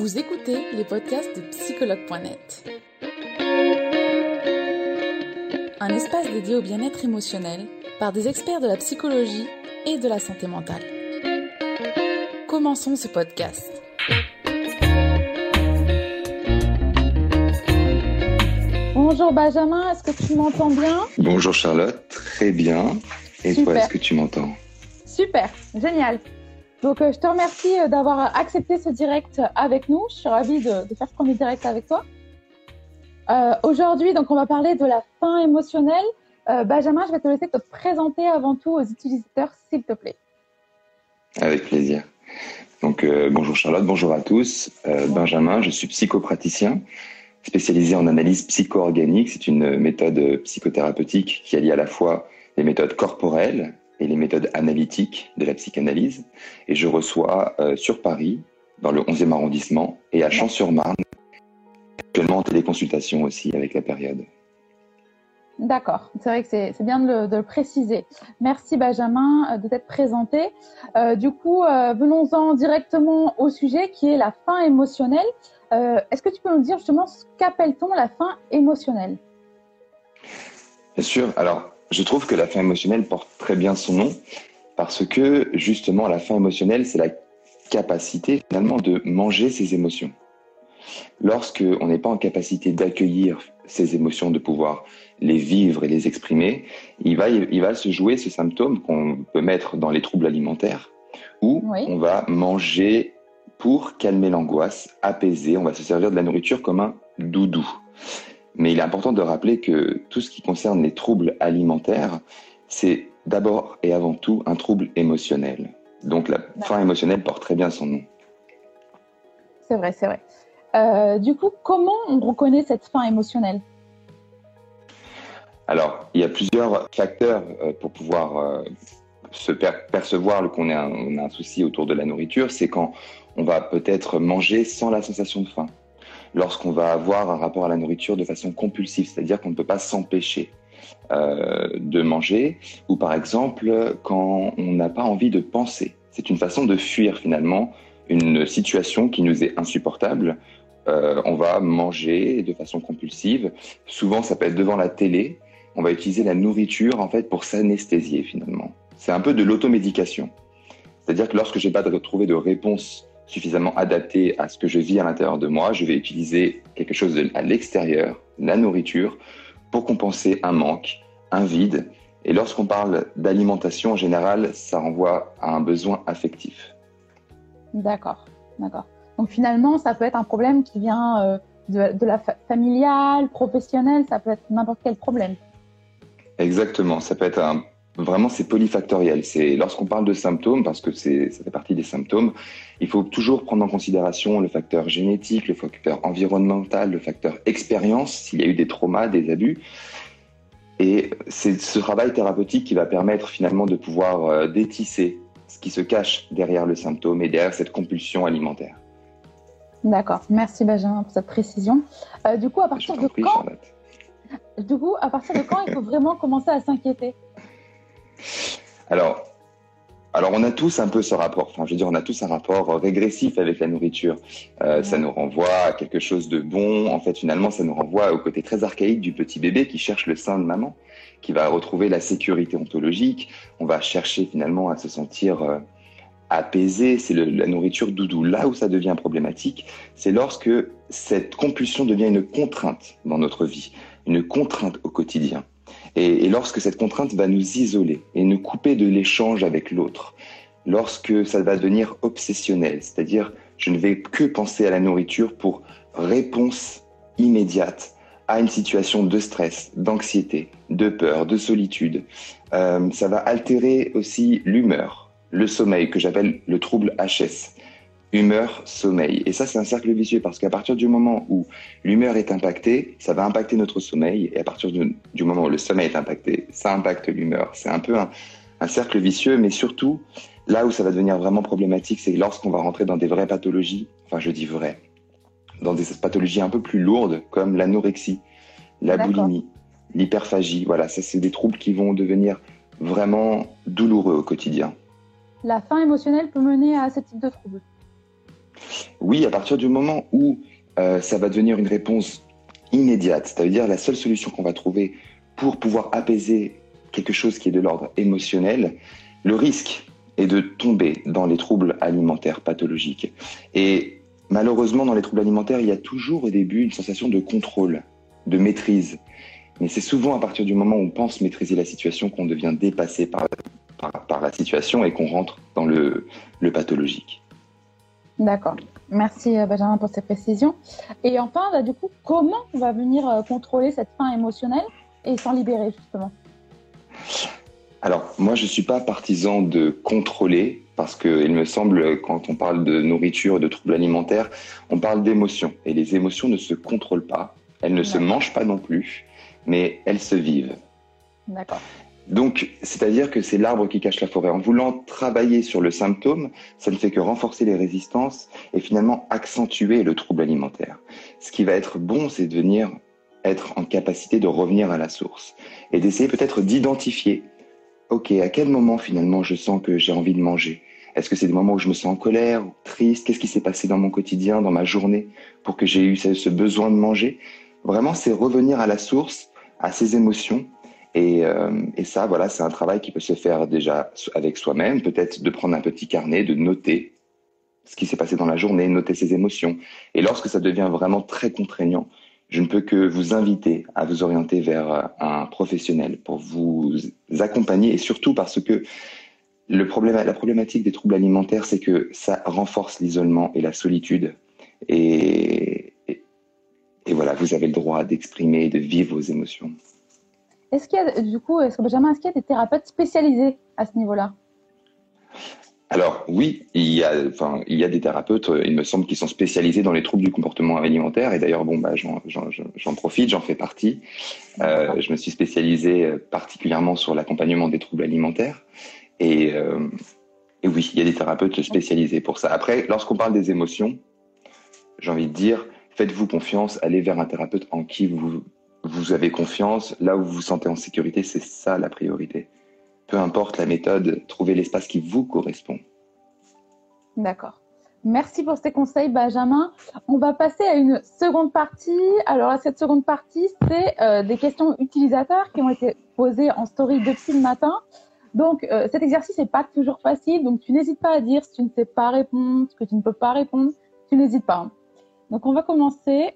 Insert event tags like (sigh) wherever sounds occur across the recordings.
Vous écoutez les podcasts de psychologue.net. Un espace dédié au bien-être émotionnel par des experts de la psychologie et de la santé mentale. Commençons ce podcast. Bonjour Benjamin, est-ce que tu m'entends bien? Bonjour Charlotte, très bien. Et toi, est-ce que tu m'entends? Super, génial. Donc, euh, je te remercie euh, d'avoir accepté ce direct avec nous. Je suis ravie de, faire ce premier direct avec toi. Euh, aujourd'hui, donc, on va parler de la faim émotionnelle. Benjamin, je vais te laisser te présenter avant tout aux utilisateurs, s'il te plaît. Avec plaisir. Donc, bonjour Charlotte, bonjour à tous. Benjamin, je suis psychopraticien spécialisé en analyse psycho-organique. C'est une méthode psychothérapeutique qui allie à la fois les méthodes corporelles et les méthodes analytiques de la psychanalyse. Et je reçois euh, sur Paris, dans le 11e arrondissement, et à Champs-sur-Marne, actuellement en téléconsultation aussi avec la période. D'accord, c'est vrai que c'est bien de le, préciser. Merci Benjamin euh, de t'être présenté. Euh, du coup, venons-en directement au sujet qui est la faim émotionnelle. Est-ce que tu peux nous dire justement ce qu'appelle-t-on la faim émotionnelle? Bien sûr. Alors, je trouve que la faim émotionnelle porte très bien son nom parce que justement la faim émotionnelle, c'est la capacité finalement de manger ses émotions. Lorsque on n'est pas en capacité d'accueillir ces émotions, de pouvoir les vivre et les exprimer, il va, il va se jouer ce symptôme qu'on peut mettre dans les troubles alimentaires, où on va manger pour calmer l'angoisse, apaiser, on va se servir de la nourriture comme un doudou. Mais il est important de rappeler que tout ce qui concerne les troubles alimentaires, c'est d'abord et avant tout un trouble émotionnel. Donc la faim émotionnelle porte très bien son nom. C'est vrai, c'est vrai. Euh, du coup, comment on reconnaît cette faim émotionnelle? Alors, il y a plusieurs facteurs euh, pour pouvoir euh, se percevoir qu'on a, a, un souci autour de la nourriture. C'est quand on va peut-être manger sans la sensation de faim lorsqu'on va avoir un rapport à la nourriture de façon compulsive, c'est-à-dire qu'on ne peut pas s'empêcher euh, de manger, ou par exemple quand on n'a pas envie de penser. C'est une façon de fuir finalement une situation qui nous est insupportable. Euh, on va manger de façon compulsive. Souvent, ça peut être devant la télé. On va utiliser la nourriture en fait pour s'anesthésier finalement. C'est un peu de l'automédication. C'est-à-dire que lorsque j'ai pas trouvé de réponse suffisamment adapté à ce que je vis à l'intérieur de moi, je vais utiliser quelque chose à l'extérieur, la nourriture, pour compenser un manque, un vide. Et lorsqu'on parle d'alimentation, en général, ça renvoie à un besoin affectif. D'accord, d'accord. Donc finalement, ça peut être un problème qui vient euh, de, de, la familiale, professionnelle, ça peut être n'importe quel problème. Exactement, ça peut être un Vraiment, c'est polyfactoriel. C'est lorsqu'on parle de symptômes, parce que c'est ça fait partie des symptômes, il faut toujours prendre en considération le facteur génétique, le facteur environnemental, le facteur expérience, s'il y a eu des traumas, des abus. Et c'est ce travail thérapeutique qui va permettre finalement de pouvoir euh, détisser ce qui se cache derrière le symptôme et derrière cette compulsion alimentaire. D'accord. Merci Benjamin pour cette précision. Euh, du coup, à partir de quand Du coup, à partir de quand il faut vraiment commencer à s'inquiéter? Alors, alors, on a tous un peu ce rapport. Enfin, je veux dire, on a tous un rapport régressif avec la nourriture. Euh, ça nous renvoie à quelque chose de bon. En fait, finalement, ça nous renvoie au côté très archaïque du petit bébé qui cherche le sein de maman, qui va retrouver la sécurité ontologique. On va chercher finalement à se sentir euh, apaisé. C'est la nourriture doudou. Là où ça devient problématique, c'est lorsque cette compulsion devient une contrainte dans notre vie, une contrainte au quotidien. Et, lorsque cette contrainte va nous isoler et nous couper de l'échange avec l'autre, lorsque ça va devenir obsessionnel, c'est-à-dire je ne vais que penser à la nourriture pour réponse immédiate à une situation de stress, d'anxiété, de peur, de solitude. Euh, ça va altérer aussi l'humeur, le sommeil, que j'appelle le trouble HS humeur, sommeil. Et ça, c'est un cercle vicieux parce qu'à partir du moment où l'humeur est impactée, ça va impacter notre sommeil. Et à partir du moment où le sommeil est impacté, ça impacte l'humeur. C'est un peu un, cercle vicieux, mais surtout, là où ça va devenir vraiment problématique, c'est lorsqu'on va rentrer dans des vraies pathologies, enfin je dis vraies, dans des pathologies un peu plus lourdes comme l'anorexie, la boulimie, l'hyperphagie. Voilà, ça c'est des troubles qui vont devenir vraiment douloureux au quotidien. La faim émotionnelle peut mener à ce type de troubles oui, à partir du moment où euh, ça va devenir une réponse immédiate, c'est-à-dire la seule solution qu'on va trouver pour pouvoir apaiser quelque chose qui est de l'ordre émotionnel, le risque est de tomber dans les troubles alimentaires pathologiques. Et malheureusement, dans les troubles alimentaires, il y a toujours au début une sensation de contrôle, de maîtrise. Mais c'est souvent à partir du moment où on pense maîtriser la situation qu'on devient dépassé par, la situation et qu'on rentre dans le pathologique. D'accord. Merci euh, Benjamin pour ces précisions. Et enfin, bah, du coup, comment on va venir euh, contrôler cette faim émotionnelle et s'en libérer justement? Alors, moi, je ne suis pas partisan de contrôler parce qu'il me semble, quand on parle de nourriture et de troubles alimentaires, on parle d'émotions. Et les émotions ne se contrôlent pas, elles ne se mangent pas non plus, mais elles se vivent. D'accord. Donc, c'est-à-dire que c'est l'arbre qui cache la forêt. En voulant travailler sur le symptôme, ça ne fait que renforcer les résistances et finalement accentuer le trouble alimentaire. Ce qui va être bon, c'est de venir être en capacité de revenir à la source et d'essayer peut-être d'identifier, OK, à quel moment finalement je sens que j'ai envie de manger? Est-ce que c'est des moments où je me sens en colère, triste? Qu'est-ce qui s'est passé dans mon quotidien, dans ma journée pour que j'ai eu ce besoin de manger? Vraiment, c'est revenir à la source, à ces émotions et, euh, et, ça, voilà, c'est un travail qui peut se faire déjà avec soi-même, peut-être de prendre un petit carnet, de noter ce qui s'est passé dans la journée, noter ses émotions. Et lorsque ça devient vraiment très contraignant, je ne peux que vous inviter à vous orienter vers euh, un professionnel pour vous accompagner et surtout parce que le problème, la problématique des troubles alimentaires, c'est que ça renforce l'isolement et la solitude. Et, et, et voilà, vous avez le droit d'exprimer de vivre vos émotions. Est-ce qu'il y a, du coup, est-ce que Benjamin, est-ce qu'il y a des thérapeutes spécialisés à ce niveau-là? Alors oui, il y a, enfin, il y a des thérapeutes, euh, il me semble, qui sont spécialisés dans les troubles du comportement alimentaire. Et d'ailleurs, bon, bah, j'en profite, j'en fais partie. Euh, je me suis spécialisé euh, particulièrement sur l'accompagnement des troubles alimentaires. Et, euh, et, oui, il y a des thérapeutes spécialisés pour ça. Après, lorsqu'on parle des émotions, j'ai envie de dire, faites-vous confiance, allez vers un thérapeute en qui vous vous avez confiance, là où vous vous sentez en sécurité, c'est ça la priorité. Peu importe la méthode, trouvez l'espace qui vous correspond. D'accord. Merci pour ces conseils, Benjamin. On va passer à une seconde partie. Alors, cette seconde partie, c'est euh, des questions utilisateurs qui ont été posées en story depuis le matin. Donc, euh, cet exercice n'est pas toujours facile. Donc, tu n'hésites pas à dire si tu ne sais pas répondre, ce que tu ne peux pas répondre. Tu n'hésites pas. Donc, on va commencer.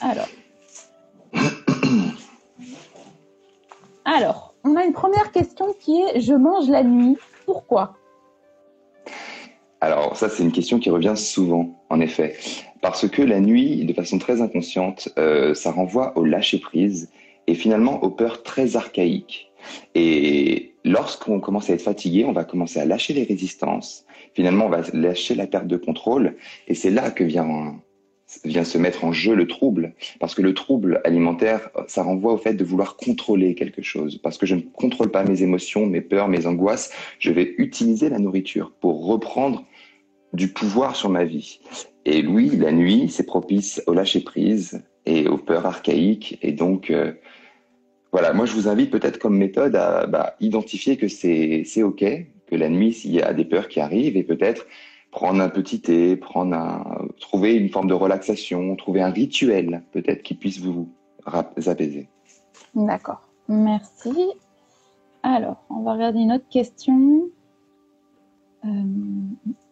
Alors, Alors, on a une première question qui est je mange la nuit. Pourquoi? Alors, ça, c'est une question qui revient souvent, en effet. Parce que la nuit, de façon très inconsciente, euh, ça renvoie au lâcher-prise et finalement aux peurs très archaïques. Et lorsqu'on commence à être fatigué, on va commencer à lâcher les résistances. Finalement, on va lâcher la perte de contrôle. Et c'est là que vient vient se mettre en jeu le trouble, parce que le trouble alimentaire, ça renvoie au fait de vouloir contrôler quelque chose, parce que je ne contrôle pas mes émotions, mes peurs, mes angoisses, je vais utiliser la nourriture pour reprendre du pouvoir sur ma vie. Et oui, la nuit, c'est propice au lâcher-prise et aux peurs archaïques, et donc... Euh, voilà, moi je vous invite peut-être comme méthode à bah, identifier que c'est OK, que la nuit, s'il y a des peurs qui arrivent, et peut-être prendre un petit thé, prendre un, trouver une forme de relaxation, trouver un rituel peut-être qui puisse vous apaiser. D'accord, merci. Alors, on va regarder une autre question. Euh,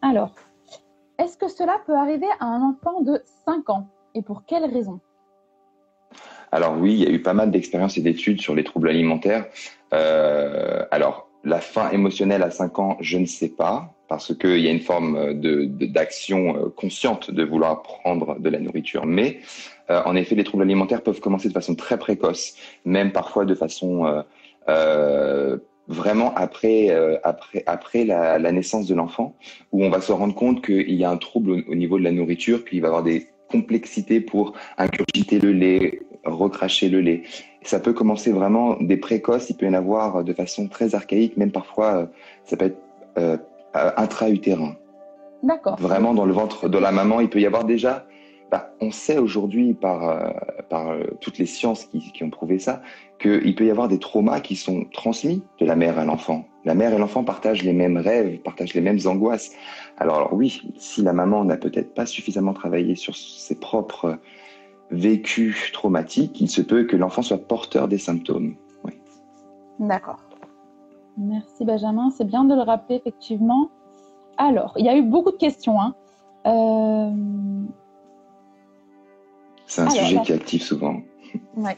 alors, est-ce que cela peut arriver à un enfant de 5 ans et pour quelles raisons Alors oui, il y a eu pas mal d'expériences et d'études sur les troubles alimentaires. Euh, alors, la faim émotionnelle à 5 ans, je ne sais pas parce qu'il y a une forme de, d'action euh, consciente de vouloir prendre de la nourriture. Mais euh, en effet, les troubles alimentaires peuvent commencer de façon très précoce, même parfois de façon euh, euh vraiment après, après, après la, naissance de l'enfant, où on va se rendre compte qu'il y a un trouble au, niveau de la nourriture, qu'il va y avoir des complexités pour ingurgiter le lait, recracher le lait. Ça peut commencer vraiment des précoces, il peut y en avoir de façon très archaïque, même parfois ça peut être euh, intra-utérin. D'accord. Vraiment dans le ventre de la maman, il peut y avoir déjà bah, on sait aujourd'hui par, euh, par euh, toutes les sciences qui, qui ont prouvé ça qu'il peut y avoir des traumas qui sont transmis de la mère à l'enfant. La mère et l'enfant partagent les mêmes rêves, partagent les mêmes angoisses. Alors, alors oui, si la maman n'a peut-être pas suffisamment travaillé sur ses propres vécus traumatiques, il se peut que l'enfant soit porteur des symptômes. Oui. D'accord. Merci Benjamin, c'est bien de le rappeler effectivement. Alors, il y a eu beaucoup de questions. Hein. Euh... C'est un Alors, sujet la- qui actif souvent. Ouais.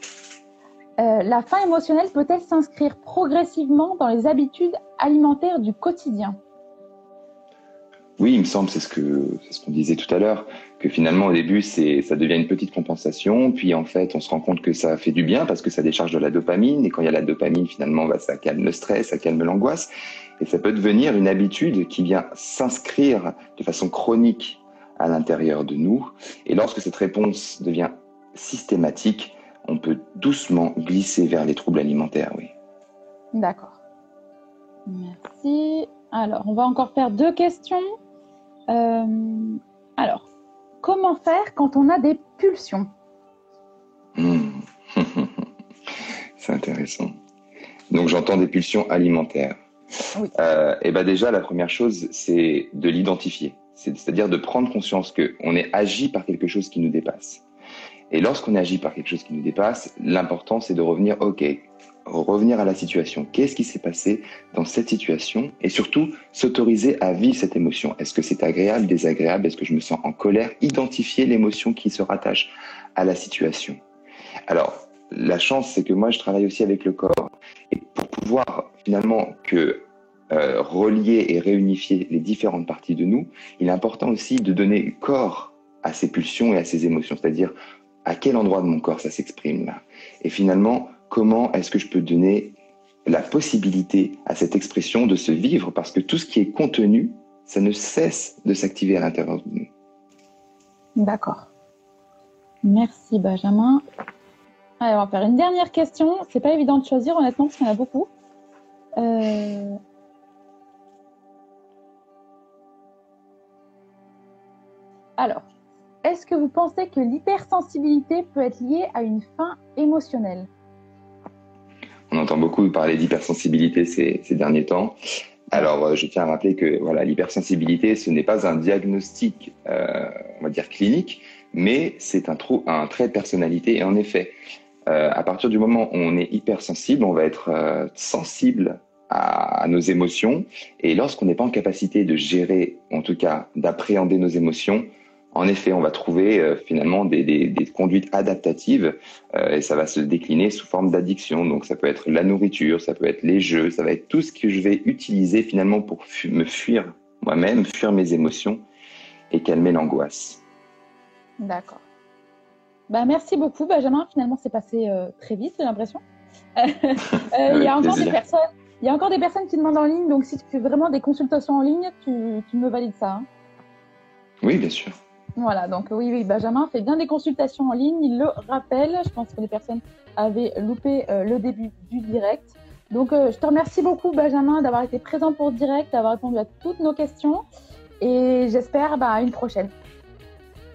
Euh, la faim émotionnelle peut-elle s'inscrire progressivement dans les habitudes alimentaires du quotidien? Oui, il me semble, c'est ce que c'est ce qu'on disait tout à l'heure, que finalement au début c'est ça devient une petite compensation, puis en fait on se rend compte que ça fait du bien parce que ça décharge de la dopamine et quand il y a la dopamine finalement bah, ça calme le stress, ça calme l'angoisse et ça peut devenir une habitude qui vient s'inscrire de façon chronique à l'intérieur de nous et lorsque cette réponse devient systématique, on peut doucement glisser vers les troubles alimentaires, oui. D'accord. Merci. Alors, on va encore faire deux questions. Euh, alors, comment faire quand on a des pulsions Hmm. (laughs) C'est intéressant. Donc j'entends des pulsions alimentaires. Oui. Euh, et ben déjà la première chose c'est de l'identifier, C'est- c'est-à-dire de prendre conscience que on est agi par quelque chose qui nous dépasse. Et lorsqu'on agit par quelque chose qui nous dépasse, l'important c'est de revenir, ok, revenir à la situation. Qu'est-ce qui s'est passé dans cette situation Et surtout s'autoriser à vivre cette émotion. Est-ce que c'est agréable, désagréable? Est-ce que je me sens en colère? Identifier l'émotion qui se rattache à la situation. Alors, la chance, c'est que moi, je travaille aussi avec le corps. Et pour pouvoir finalement que euh, relier et réunifier les différentes parties de nous, il est important aussi de donner corps à ces pulsions et à ces émotions. C'est-à-dire, à quel endroit de mon corps ça s'exprime là? Et finalement, comment est-ce que je peux donner la possibilité à cette expression de se vivre? Parce que tout ce qui est contenu, ça ne cesse de s'activer à l'intérieur de nous. D'accord. Merci Benjamin. Allez, on va faire une dernière question. C'est pas évident de choisir honnêtement parce qu'il y en a beaucoup. Euh, Alors, est-ce que vous pensez que l'hypersensibilité peut être liée à une faim émotionnelle? On entend beaucoup parler d'hypersensibilité ces, ces derniers temps. Alors, euh, je tiens à rappeler que voilà, l'hypersensibilité, ce n'est pas un diagnostic, euh, on va dire clinique, mais c'est un, un trait de personnalité. Et en effet, euh, à partir du moment où on est hypersensible, on va être sensible à nos émotions. Et lorsqu'on n'est pas en capacité de gérer, en tout cas d'appréhender nos émotions, en effet, on va trouver euh, finalement des, des, des conduites adaptatives euh, et ça va se décliner sous forme d'addiction. Donc ça peut être la nourriture, ça peut être les jeux, ça va être tout ce que je vais utiliser finalement pour fu- me fuir moi-même, fuir mes émotions et calmer l'angoisse. D'accord. Bah, merci beaucoup, Benjamin. Finalement, c'est passé euh, très vite, j'ai l'impression. (laughs) Il y a encore des personnes. Il y a encore des personnes qui demandent en ligne, donc si tu fais vraiment des consultations en ligne, tu, tu me valides ça. hein. Oui, bien sûr. Voilà, donc oui, oui, Benjamin fait bien des consultations en ligne, il le rappelle. Je pense que les personnes avaient loupé euh, le début du direct. Donc, euh, je te remercie beaucoup, Benjamin, d'avoir été présent pour le direct, d'avoir répondu à toutes nos questions. Et j'espère bah, une prochaine.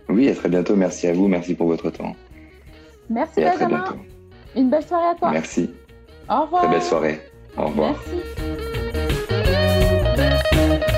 Oui, à très bientôt. Merci à vous. Merci pour votre temps. Merci, Et à très Benjamin. bientôt. Une belle soirée à toi. Merci. Au revoir. Très belle soirée. Au revoir. Merci.